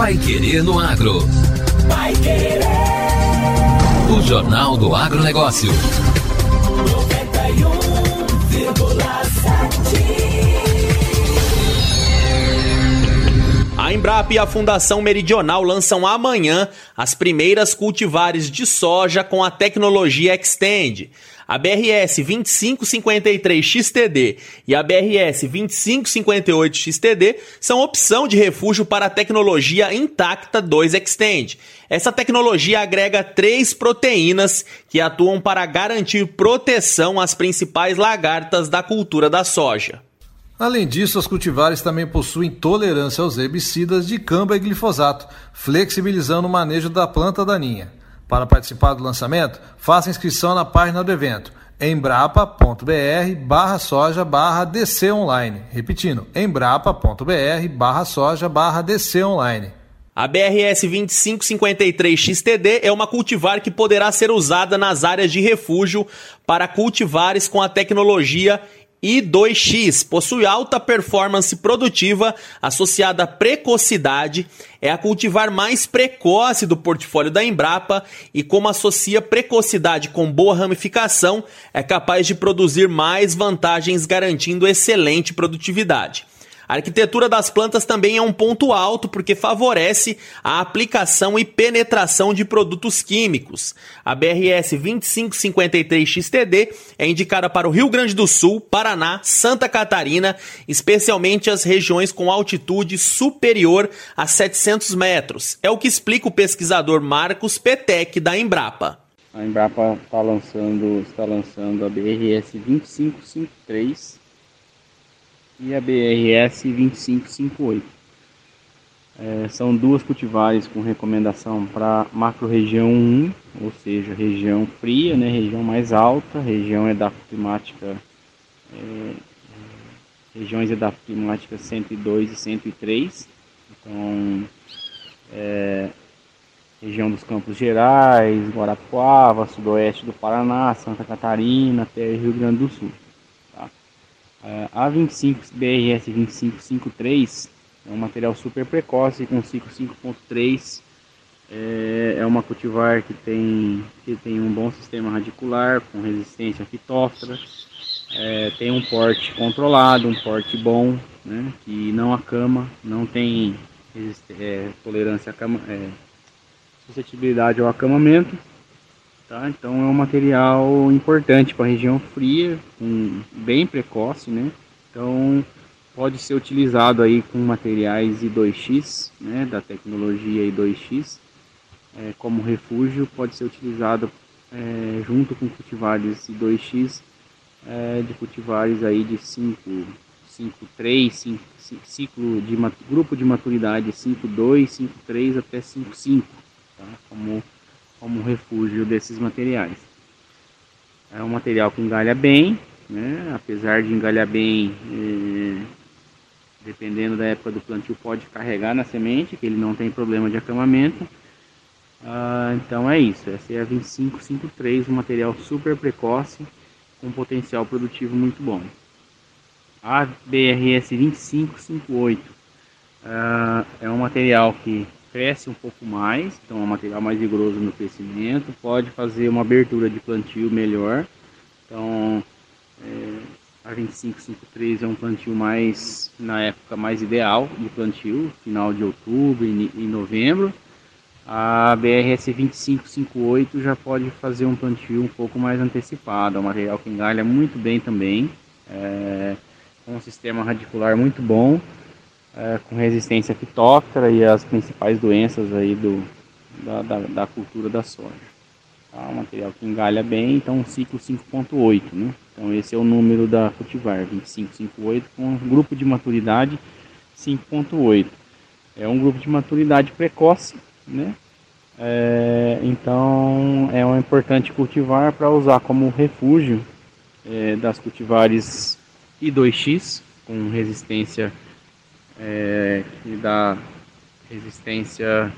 Pai Querer no Agro. Pai Querer. O Jornal do Agronegócio. 91,7. A Embrapa e a Fundação Meridional lançam amanhã as primeiras cultivares de soja com a tecnologia Extend. A BRS 2553XTD e a BRS 2558XTD são opção de refúgio para a tecnologia Intacta 2 Extend. Essa tecnologia agrega três proteínas que atuam para garantir proteção às principais lagartas da cultura da soja. Além disso, as cultivares também possuem tolerância aos herbicidas de camba e glifosato, flexibilizando o manejo da planta daninha. Para participar do lançamento, faça inscrição na página do evento embrapa.br barra soja barra DC online. Repetindo, embrapa.br barra soja barra DC online. A BRS 2553 XTD é uma cultivar que poderá ser usada nas áreas de refúgio para cultivares com a tecnologia e 2X possui alta performance produtiva associada à precocidade, é a cultivar mais precoce do portfólio da Embrapa e, como associa precocidade com boa ramificação, é capaz de produzir mais vantagens garantindo excelente produtividade. A arquitetura das plantas também é um ponto alto porque favorece a aplicação e penetração de produtos químicos. A BRS 2553XTD é indicada para o Rio Grande do Sul, Paraná, Santa Catarina, especialmente as regiões com altitude superior a 700 metros. É o que explica o pesquisador Marcos Petec da Embrapa. A Embrapa está lançando, está lançando a BRS 2553 e a BRS 2558. É, são duas cultivares com recomendação para macro-região 1, ou seja, região fria, né, região mais alta, região edafoclimática, é, regiões edafoclimáticas 102 e 103. Então, é, região dos Campos Gerais, Guarapuava, sudoeste do Paraná, Santa Catarina, até Rio Grande do Sul. A 25 BRS 2553 é um material super precoce com ciclo 5.3. É, é uma cultivar que tem, que tem um bom sistema radicular, com resistência a fitóftora. É, tem um porte controlado, um porte bom, né, que não acama, não tem é, tolerância a cama, é, suscetibilidade ao acamamento. Tá? Então é um material importante para região fria, um, bem precoce, né? Então pode ser utilizado aí com materiais I2X, né, da tecnologia I2X, é, como refúgio, pode ser utilizado é, junto com cultivares I2X, é, de cultivares aí de 5, 5, 3, 5, ciclo de grupo de maturidade 5.2, 5.3 até 5.5, tá? como como refúgio desses materiais. É um material que engalha bem, né? apesar de engalhar bem, é, dependendo da época do plantio, pode carregar na semente, que ele não tem problema de acamamento. Ah, então é isso, essa é a 2553, um material super precoce, com potencial produtivo muito bom. A BRS 2558 ah, é um material que cresce um pouco mais, então é um material mais rigoroso no crescimento, pode fazer uma abertura de plantio melhor. Então é, a 2553 é um plantio mais na época mais ideal de plantio, final de outubro e, e novembro. A BRS 2558 já pode fazer um plantio um pouco mais antecipado, é um material que engalha muito bem também, é, com um sistema radicular muito bom é, com resistência fitóptera e as principais doenças aí do, da, da, da cultura da soja. Tá? Um material que engalha bem, então um ciclo 5.8, né? Então esse é o número da cultivar, 2558, com um grupo de maturidade 5.8. É um grupo de maturidade precoce, né? É, então é um importante cultivar para usar como refúgio é, das cultivares I2X, com resistência é, que dá resistência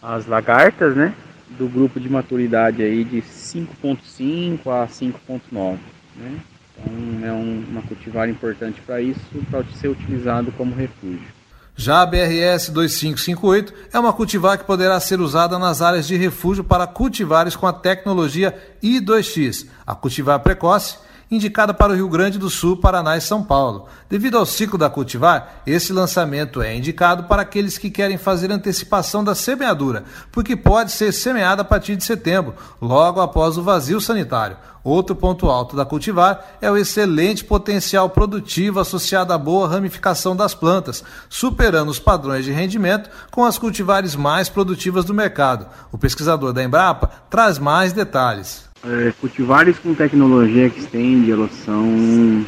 às lagartas, né? Do grupo de maturidade aí de 5.5 a 5.9, né? Então é um, uma cultivar importante para isso, para ser utilizado como refúgio. Já a BRS 2558 é uma cultivar que poderá ser usada nas áreas de refúgio para cultivares com a tecnologia I2X, a cultivar precoce, indicada para o Rio Grande do Sul, Paraná e São Paulo. Devido ao ciclo da cultivar, esse lançamento é indicado para aqueles que querem fazer antecipação da semeadura, porque pode ser semeada a partir de setembro, logo após o vazio sanitário. Outro ponto alto da cultivar é o excelente potencial produtivo associado à boa ramificação das plantas, superando os padrões de rendimento com as cultivares mais produtivas do mercado. O pesquisador da Embrapa traz mais detalhes. É, cultivares com tecnologia Extend, elas são,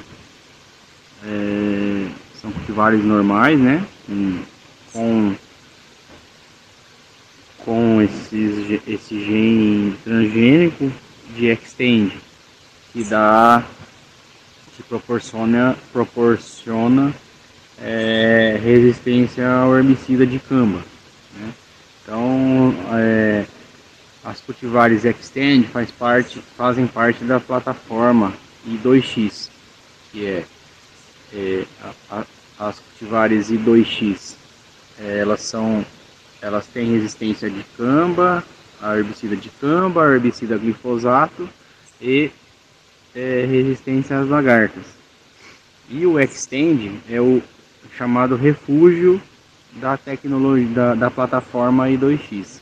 é, são cultivares normais, né? Com, com esses, esse gene transgênico de Extend, que dá, que proporciona, proporciona é, resistência ao herbicida de cama. Né? Então, é, as cultivares Extend faz parte, fazem parte da plataforma I2X, que é, é a, a, as cultivares I2X, é, elas são, elas têm resistência de camba, a herbicida de camba, a herbicida glifosato e é, resistência às lagartas. E o Extend é o chamado refúgio da tecnologia da, da plataforma I2X.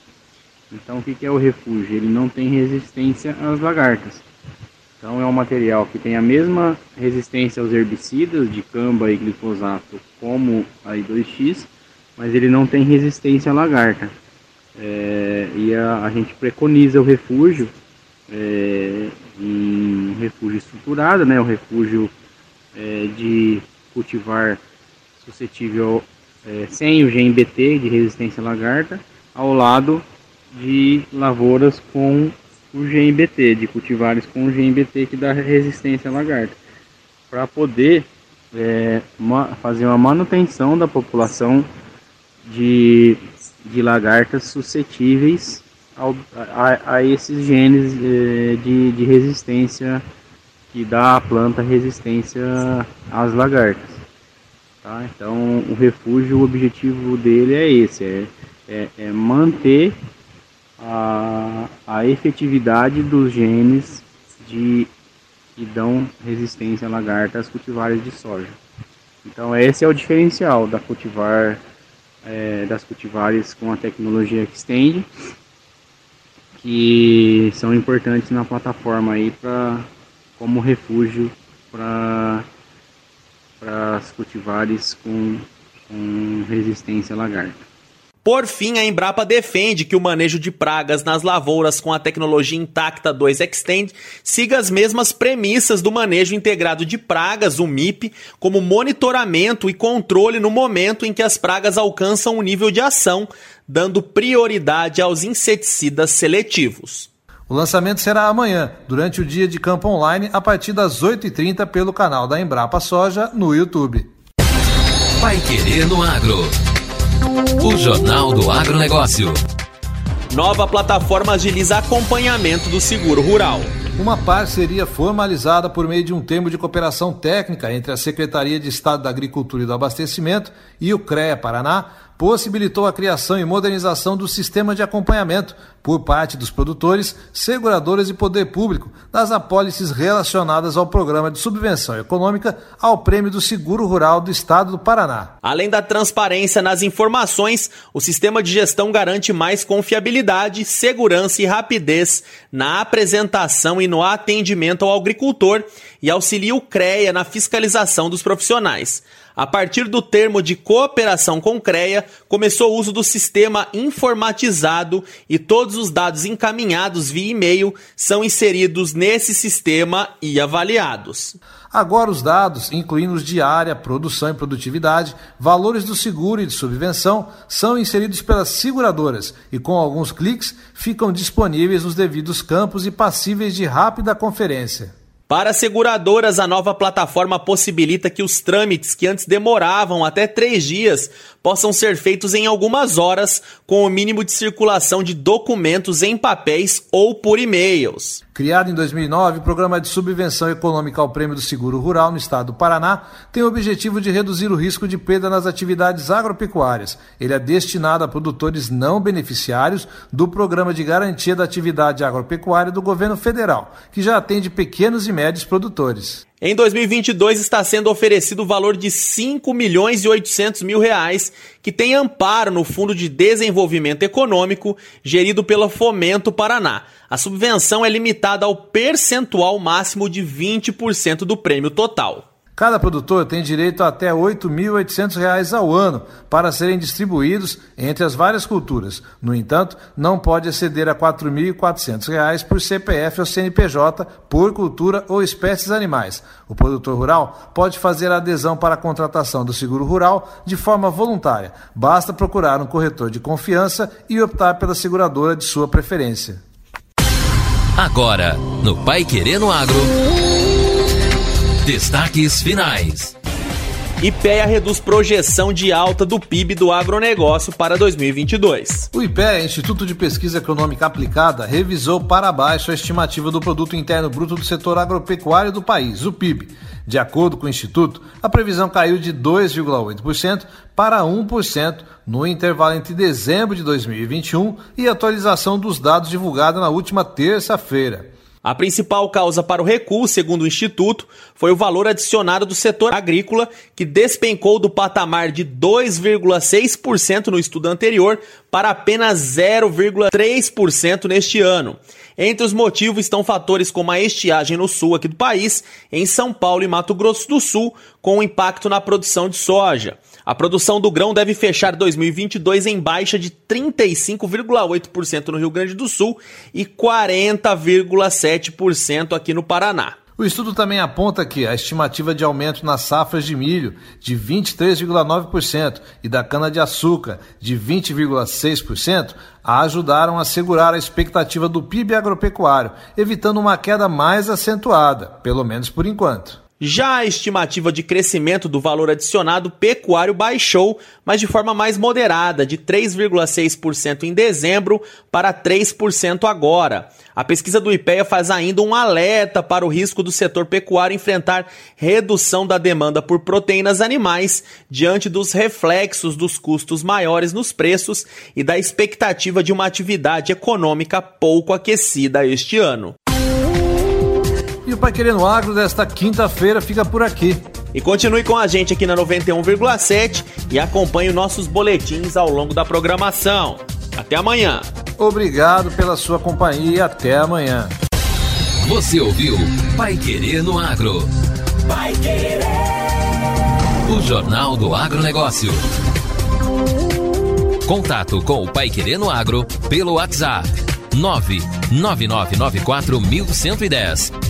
Então o que, é o refúgio? Ele não tem resistência às lagartas. Então é um material que tem a mesma resistência aos herbicidas de camba e glifosato como a I2X, mas ele não tem resistência à lagarta. É, e a, a, gente preconiza o refúgio é, em refúgio estruturado, né, um refúgio é, de cultivar suscetível é, sem o GMBT de resistência à lagarta, ao lado de lavouras com o GMBT, de cultivares com o GMBT que dá resistência à lagarta, para poder é, fazer uma manutenção da população de, de lagartas suscetíveis ao, a, a, esses genes é, de, de resistência que dá à planta resistência às lagartas. Tá? Então, o refúgio, o objetivo dele é esse, é, é, é manter a, a efetividade dos genes de, que dão resistência a lagartas cultivares de soja. Então esse é o diferencial da cultivar, é, das cultivares com a tecnologia Extend, que são importantes na plataforma aí para como refúgio para as cultivares com, com resistência a lagarta. Por fim, a Embrapa defende que o manejo de pragas nas lavouras com a tecnologia Intacta 2 Extend siga as mesmas premissas do manejo integrado de pragas, o MIP, como monitoramento e controle no momento em que as pragas alcançam o nível de ação, dando prioridade aos inseticidas seletivos. O lançamento será amanhã, durante o dia de campo online, a partir das 8h30 pelo canal da Embrapa Soja no YouTube. Vai querer no agro. O Jornal do Agronegócio. Nova plataforma agiliza acompanhamento do seguro rural. Uma parceria formalizada por meio de um termo de cooperação técnica entre a Secretaria de Estado da Agricultura e do Abastecimento e o CREA Paraná possibilitou a criação e modernização do sistema de acompanhamento por parte dos produtores, seguradoras e poder público das apólices relacionadas ao programa de subvenção econômica ao Prêmio do Seguro Rural do Estado do Paraná. Além da transparência nas informações, o sistema de gestão garante mais confiabilidade, segurança e rapidez na apresentação e no atendimento ao agricultor e auxilia o CREA na fiscalização dos profissionais. A partir do termo de cooperação com CREA, começou o uso do sistema informatizado e todos os dados encaminhados via e-mail são inseridos nesse sistema e avaliados. Agora, os dados, incluindo os de área, produção e produtividade, valores do seguro e de subvenção, são inseridos pelas seguradoras e, com alguns cliques, ficam disponíveis nos devidos campos e passíveis de rápida conferência. Para seguradoras, a nova plataforma possibilita que os trâmites que antes demoravam até três dias possam ser feitos em algumas horas, com o mínimo de circulação de documentos em papéis ou por e-mails. Criado em 2009, o Programa de Subvenção Econômica ao Prêmio do Seguro Rural no estado do Paraná tem o objetivo de reduzir o risco de perda nas atividades agropecuárias. Ele é destinado a produtores não beneficiários do Programa de Garantia da Atividade Agropecuária do Governo Federal, que já atende pequenos e médios produtores. Em 2022 está sendo oferecido o valor de 5 milhões e 800 mil reais, que tem amparo no Fundo de Desenvolvimento Econômico, gerido pela Fomento Paraná. A subvenção é limitada ao percentual máximo de 20% do prêmio total. Cada produtor tem direito a até R$ 8.800 ao ano para serem distribuídos entre as várias culturas. No entanto, não pode exceder a R$ 4.400 por CPF ou CNPJ por cultura ou espécies animais. O produtor rural pode fazer a adesão para a contratação do seguro rural de forma voluntária. Basta procurar um corretor de confiança e optar pela seguradora de sua preferência. Agora, no Pai Querendo Agro. Destaques finais. IPEA reduz projeção de alta do PIB do agronegócio para 2022. O IPEA, Instituto de Pesquisa Econômica Aplicada, revisou para baixo a estimativa do Produto Interno Bruto do setor agropecuário do país, o PIB. De acordo com o Instituto, a previsão caiu de 2,8% para 1% no intervalo entre dezembro de 2021 e atualização dos dados divulgados na última terça-feira. A principal causa para o recuo, segundo o Instituto, foi o valor adicionado do setor agrícola, que despencou do patamar de 2,6% no estudo anterior para apenas 0,3% neste ano. Entre os motivos estão fatores como a estiagem no sul aqui do país, em São Paulo e Mato Grosso do Sul, com impacto na produção de soja. A produção do grão deve fechar 2022 em baixa de 35,8% no Rio Grande do Sul e 40,7% aqui no Paraná. O estudo também aponta que a estimativa de aumento nas safras de milho de 23,9% e da cana-de-açúcar de 20,6% ajudaram a segurar a expectativa do PIB agropecuário, evitando uma queda mais acentuada, pelo menos por enquanto. Já a estimativa de crescimento do valor adicionado pecuário baixou, mas de forma mais moderada, de 3,6% em dezembro para 3% agora. A pesquisa do IPEA faz ainda um alerta para o risco do setor pecuário enfrentar redução da demanda por proteínas animais diante dos reflexos dos custos maiores nos preços e da expectativa de uma atividade econômica pouco aquecida este ano. E o Pai Querendo Agro desta quinta-feira fica por aqui. E continue com a gente aqui na 91,7 e acompanhe nossos boletins ao longo da programação. Até amanhã. Obrigado pela sua companhia e até amanhã. Você ouviu Pai Querendo Agro. Pai Querer. O Jornal do Agronegócio. Contato com o Pai Querendo Agro pelo WhatsApp 999941110